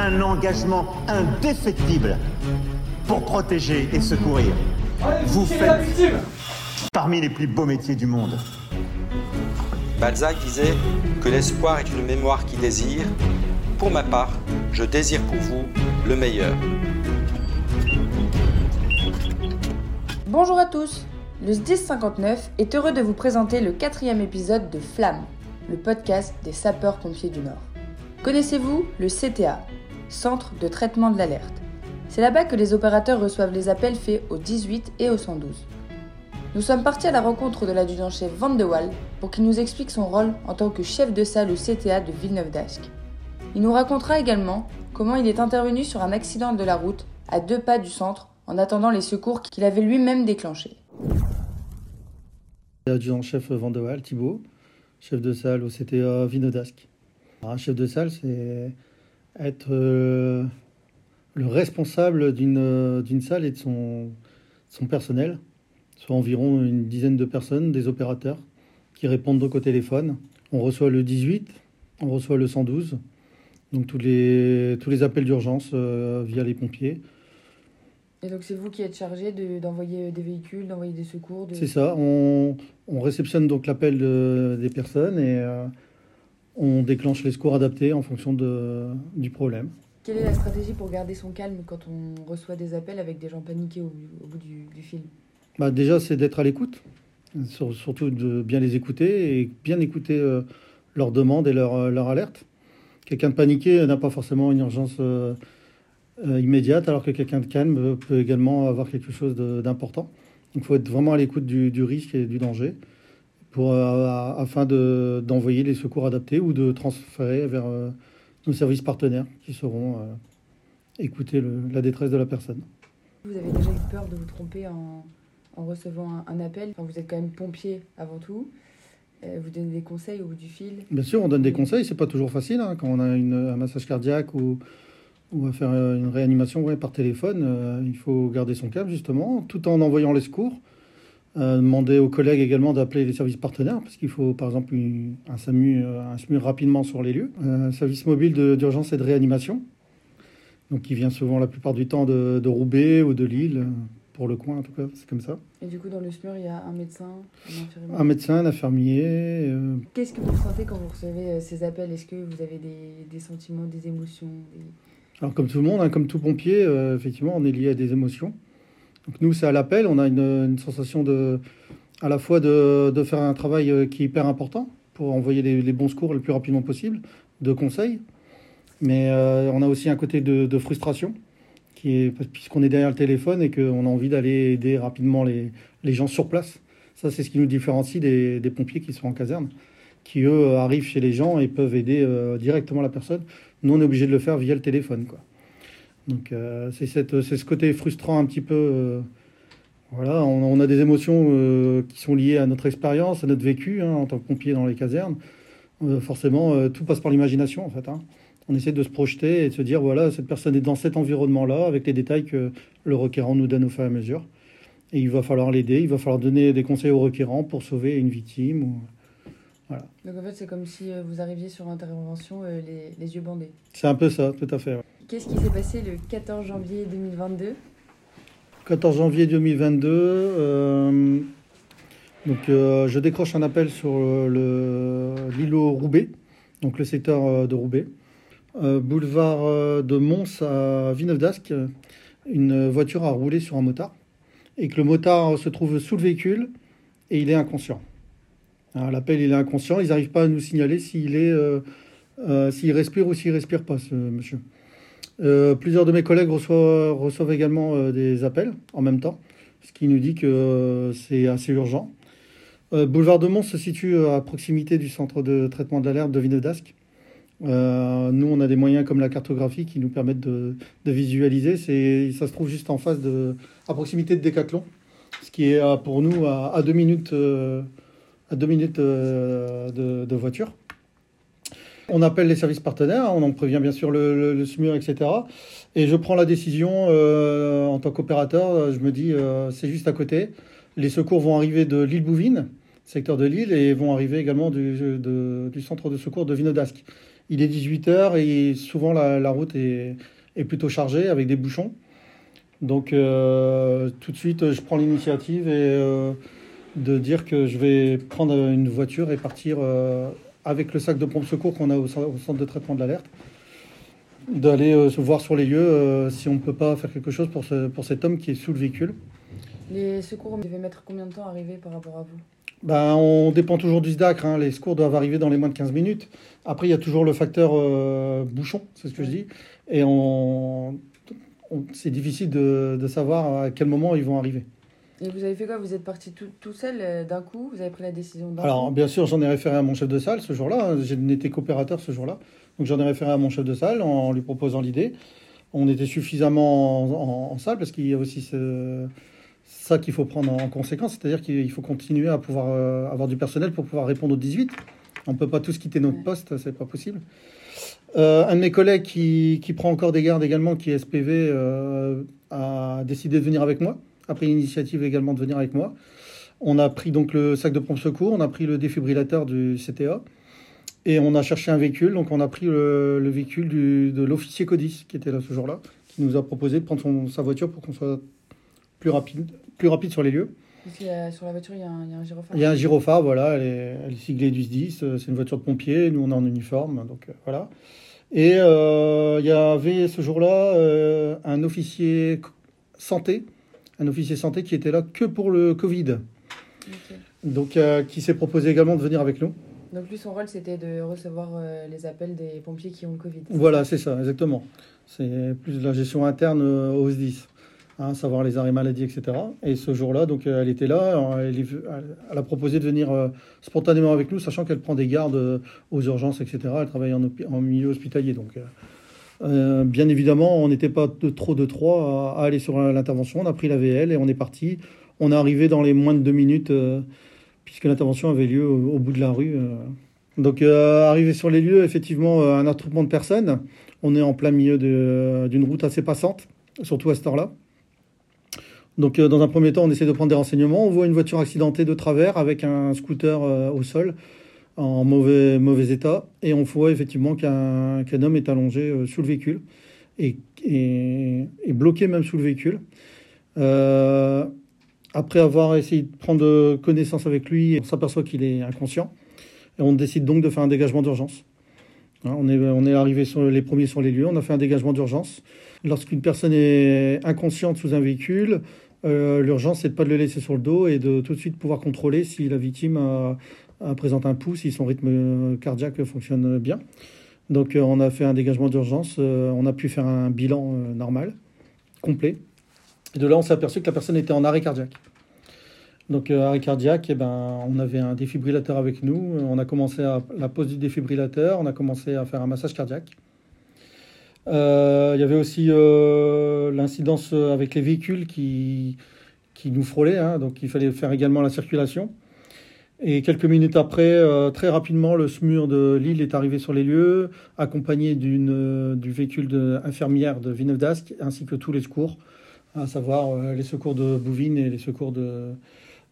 un engagement indéfectible pour protéger et secourir. Vous faites parmi les plus beaux métiers du monde. Balzac disait que l'espoir est une mémoire qui désire. Pour ma part, je désire pour vous le meilleur. Bonjour à tous Le SDIS 59 est heureux de vous présenter le quatrième épisode de Flamme, le podcast des sapeurs-pompiers du Nord. Connaissez-vous le CTA, Centre de traitement de l'alerte C'est là-bas que les opérateurs reçoivent les appels faits au 18 et au 112. Nous sommes partis à la rencontre de l'adjudant-chef Van de Waal pour qu'il nous explique son rôle en tant que chef de salle au CTA de Villeneuve d'Ascq. Il nous racontera également comment il est intervenu sur un accident de la route à deux pas du centre en attendant les secours qu'il avait lui-même déclenchés. Adjudant-chef Van de Waal, Thibault, chef de salle au CTA Villeneuve d'Ascq. Un chef de salle, c'est être euh, le responsable d'une salle et de son, son personnel, soit environ une dizaine de personnes, des opérateurs, qui répondent donc au téléphone. On reçoit le 18, on reçoit le 112, donc tous les, tous les appels d'urgence euh, via les pompiers. Et donc c'est vous qui êtes chargé d'envoyer des véhicules, d'envoyer des secours C'est ça, on, on, réceptionne donc l'appel de, des personnes et euh, on déclenche les secours adaptés en fonction de, du problème. Quelle est la stratégie pour garder son calme quand on reçoit des appels avec des gens paniqués au, bout du, du fil? Bah Déjà, c'est d'être à l'écoute, surtout de bien les écouter et bien écouter euh, leurs demandes et leurs leur alertes. Quelqu'un de paniqué n'a pas forcément une urgence euh, euh, immédiate, alors que quelqu'un de calme peut également avoir quelque chose d'important. Donc il faut être vraiment à l'écoute du, du, risque et du danger pour, euh, afin d'envoyer les secours adaptés ou de transférer vers euh, nos services partenaires qui sauront écouter le, la détresse de la personne. Vous avez déjà eu peur de vous tromper en, en recevant un, un appel? Enfin, Vous êtes quand même pompier avant tout. Vous donnez des conseils au bout du fil? Bien sûr, on donne des conseils. C'est pas toujours facile hein, quand on a une, un massage cardiaque ou, ou à faire une réanimation ouais, par téléphone, euh, il faut garder son calme justement, tout en envoyant les secours. Euh, demander aux collègues également d'appeler les services partenaires, parce qu'il faut par exemple une, un, SAMU, euh, un SMU rapidement sur les lieux. Un service mobile d'urgence et de réanimation, donc qui vient souvent la plupart du temps de, de Roubaix ou de Lille, pour le coin en tout cas, c'est comme ça. Et du coup, dans le SMUR, il y a un médecin, un infirmier Un médecin, un infirmier. Euh... Qu'est-ce que vous ressentez quand vous recevez ces appels? Est-ce que vous avez des, des sentiments, des émotions des... Alors comme tout le monde, hein, comme tout pompier, euh, effectivement, on est lié à des émotions. Nous, c'est à l'appel, on a une, sensation de, à la fois de, faire un travail euh, qui est hyper important pour envoyer les, bons secours le plus rapidement possible, de conseils, mais euh, on a aussi un côté de, frustration, qui est puisqu'on est derrière le téléphone et qu'on a envie d'aller aider rapidement les, gens sur place. Ça, c'est ce qui nous différencie des, pompiers qui sont en caserne, qui eux arrivent chez les gens et peuvent aider euh, directement la personne nous, on est obligé de le faire via le téléphone. Donc, euh, c'est, ce côté frustrant un petit peu. Euh, voilà, on, on, a des émotions euh, qui sont liées à notre expérience, à notre vécu hein, en tant que pompier dans les casernes. Euh, forcément, euh, tout passe par l'imagination, en fait. Hein. On essaie de se projeter et de se dire voilà, cette personne est dans cet environnement-là, avec les détails que le requérant nous donne au fur et à mesure. Et il va falloir l'aider, il va falloir donner des conseils au requérant pour sauver une victime. Ou, voilà. Donc en fait, c'est comme si vous arriviez sur intervention les, les, yeux bandés. C'est un peu ça, tout à fait. Ouais. Qu'est-ce qui s'est passé le 14 janvier 2022 14 janvier 2022, euh, donc, euh, je décroche un appel sur l'îlot Roubaix, donc le secteur de Roubaix. Euh, boulevard de Mons à Villeneuve d'Ascq, une voiture a roulé sur un motard et que le motard se trouve sous le véhicule et il est inconscient. L'appel, il est inconscient. Ils n'arrivent pas à nous signaler s'il euh, euh, respire ou s'il respire pas, ce monsieur. Euh, plusieurs de mes collègues reçoivent, également euh, des appels en même temps, ce qui nous dit que euh, c'est assez urgent. Boulevard de Mons se situe à proximité du centre de traitement de l'alerte de d'Ascq. nous, on a des moyens comme la cartographie qui nous permettent de, visualiser. Ça se trouve juste en face de, à proximité de Décathlon, ce qui est pour nous à, deux minutes à deux minutes de, voiture. On appelle les services partenaires, on en prévient bien sûr le, SMUR, etc. Et je prends la décision euh, en tant qu'opérateur, je me dis euh, c'est juste à côté. Les secours vont arriver de l'île Bouvine, secteur de l'île, et vont arriver également du, centre de secours de Vinodasque. Il est 18h et souvent la, route est, est, plutôt chargée avec des bouchons. Donc tout de suite, je prends l'initiative et de dire que je vais prendre une voiture et partir avec le sac de pompe secours qu'on a au, centre de traitement de l'alerte, d'aller euh, se voir sur les lieux euh, si on ne peut pas faire quelque chose pour, ce, pour cet homme qui est sous le véhicule. Les secours devaient mettre combien de temps à arriver par rapport à vous? Ben, On dépend toujours du SDAC. Hein. Les secours doivent arriver dans les moins de 15 minutes. Après, il y a toujours le facteur euh, bouchon, c'est ce que je dis. Et on, c'est difficile de, de savoir à quel moment ils vont arriver. Et vous avez fait quoi? Vous êtes parti tout, tout seul euh, d'un coup? Vous avez pris la décision d'un Alors, bien sûr, j'en ai référé à mon chef de salle ce jour-là. J'ai été coopérateur ce jour-là. Donc, j'en ai référé à mon chef de salle en lui proposant l'idée. On était suffisamment en, salle parce qu'il y a aussi ce, ça qu'il faut prendre en conséquence. C'est-à-dire qu'il faut continuer à pouvoir euh, avoir du personnel pour pouvoir répondre aux 18. On ne peut pas tous quitter notre poste, c'est pas possible. Euh, un de mes collègues qui, qui, prend encore des gardes également, qui est SPV, a décidé de venir avec moi a pris l'initiative également de venir avec moi. On a pris donc le sac de pompe secours, on a pris le défibrillateur du CTA et on a cherché un véhicule. Donc on a pris le, véhicule de l'officier Codis qui était là ce jour-là, qui nous a proposé de prendre sa voiture pour qu'on soit plus rapide, plus rapide sur les lieux. sur la voiture, il y, a un, il gyrophare. Il y a un gyrophare, voilà, elle est, elle est siglée du 10, c'est une voiture de pompier, nous on est en uniforme, donc euh, voilà. Et euh, il y avait ce jour-là euh, un officier santé un officier santé qui était là que pour le Covid. Donc, euh, qui s'est proposé également de venir avec nous. Donc, lui, son rôle, c'était de recevoir euh, les appels des pompiers qui ont le Covid. Voilà, c'est ça, exactement. C'est plus de la gestion interne euh, aux SDIS, hein, savoir les arrêts maladie, etc. Et ce jour-là, donc, elle était là, elle, a proposé de venir spontanément avec nous, sachant qu'elle prend des gardes aux urgences, etc. Elle travaille en, en milieu hospitalier, donc euh, bien évidemment, on n'était pas de trop de trois à, aller sur l'intervention. On a pris la VL et on est parti. On est arrivé dans les moins de deux minutes, euh, puisque l'intervention avait lieu au, bout de la rue. Euh. Donc, arrivé sur les lieux, effectivement, un attroupement de personnes. On est en plein milieu d'une route assez passante, surtout à cette heure-là. Donc, dans un premier temps, on essaie de prendre des renseignements. On voit une voiture accidentée de travers avec un scooter au sol en mauvais, mauvais état. Et on voit effectivement qu'un homme est allongé euh, sous le véhicule et, et, bloqué même sous le véhicule. Euh, après avoir essayé de prendre connaissance avec lui, on s'aperçoit qu'il est inconscient. Et on décide donc de faire un dégagement d'urgence. Hein, on est, on est arrivé sur les premiers sur les lieux, on a fait un dégagement d'urgence. Lorsqu'une personne est inconsciente sous un véhicule, euh, l'urgence, c'est de pas de le laisser sur le dos et de tout de suite pouvoir contrôler si la victime a, présente un pouls si son rythme euh, cardiaque fonctionne bien. Donc euh, on a fait un dégagement d'urgence, euh, on a pu faire un bilan normal, complet. Et de là, on s'est aperçu que la personne était en arrêt cardiaque. Donc arrêt cardiaque, eh ben, on avait un défibrillateur avec nous. On a commencé à la pose du défibrillateur, on a commencé à faire un massage cardiaque. Il y avait aussi l'incidence avec les véhicules qui, qui nous frôlaient, hein. donc il fallait faire également la circulation. Et quelques minutes après, euh, très rapidement, le SMUR de Lille est arrivé sur les lieux, accompagné euh, du véhicule de, de Villeneuve ainsi que tous les secours, à savoir euh, les secours de Bouvines et les secours de,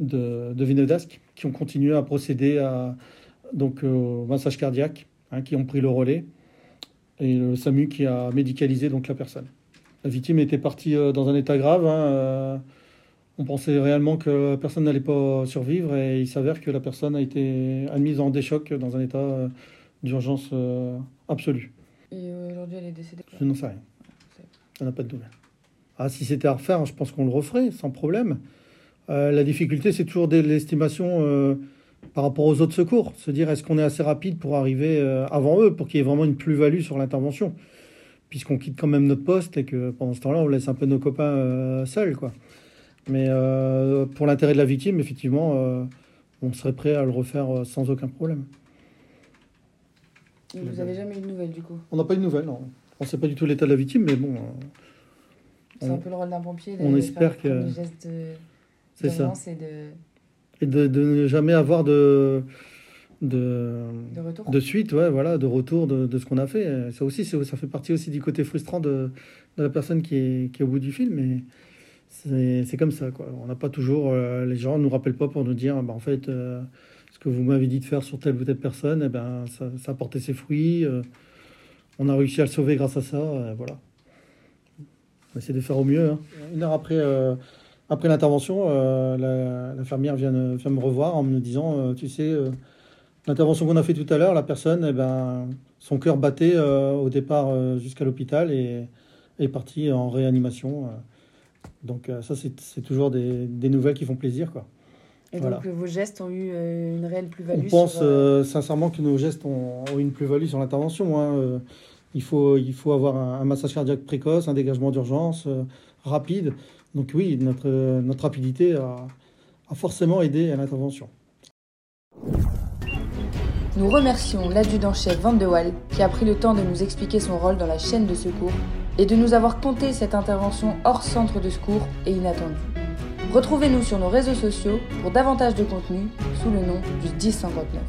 de, de qui ont continué à procéder à, donc, au massage cardiaque, hein, qui ont pris le relais, et le SAMU qui a médicalisé donc, la personne. La victime était partie dans un état grave. Hein, on pensait réellement que personne n'allait pas survivre et il s'avère que la personne a été admise en déchoc dans un état euh, d'urgence euh, absolue. Et aujourd'hui, elle est décédée Je n'en sais rien. Ça n'a pas de nouvelles. Ah, si c'était à refaire, je pense qu'on le referait sans problème. Euh, la difficulté, c'est toujours l'estimation par rapport aux autres secours. Se dire, est-ce qu'on est assez rapide pour arriver avant eux, pour qu'il y ait vraiment une plus-value sur l'intervention? Puisqu'on quitte quand même notre poste et que pendant ce temps-là, on laisse un peu nos copains seuls, quoi. Mais euh, pour l'intérêt de la victime, effectivement, euh, on serait prêt à le refaire euh, sans aucun problème. vous n'avez jamais eu de nouvelles du coup? On n'a pas eu de nouvelles, non. On ne sait pas du tout l'état de la victime, mais bon. c'est un peu le rôle d'un pompier. on espère que. De, ça. et de. Et de, ne jamais avoir de. De, de, retour. de suite, ouais, voilà, de retour de, de ce qu'on a fait. Ça aussi, ça fait partie aussi du côté frustrant de, de la personne qui est, qui est au bout du film. Mais c'est comme ça, quoi. On n'a pas toujours. Euh, les gens ne nous rappellent pas pour nous dire, bah, en fait, euh, ce que vous m'avez dit de faire sur telle ou telle personne, eh ben, ça, a porté ses fruits. on a réussi à le sauver grâce à ça. voilà. On essaie de faire au mieux. Hein. Une heure après, après l'intervention, l'infirmière vient, vient, me revoir en me disant, tu sais, l'intervention qu'on a fait tout à l'heure, la personne, eh ben, son cœur battait au départ jusqu'à l'hôpital et est partie en réanimation. Donc euh, ça, c'est toujours des, des, nouvelles qui font plaisir. Quoi. Et donc vos gestes ont eu euh, une réelle plus-value On pense euh, sincèrement que nos gestes ont, eu une plus-value sur l'intervention. Hein. il, faut, il faut avoir un, massage cardiaque précoce, un dégagement d'urgence rapide. Donc oui, notre, notre rapidité a, a forcément aidé à l'intervention. Nous remercions l'adjudant-chef Van de Waal qui a pris le temps de nous expliquer son rôle dans la chaîne de secours et de nous avoir compté cette intervention hors centre de secours et inattendue. Retrouvez-nous sur nos réseaux sociaux pour davantage de contenu sous le nom du 1059.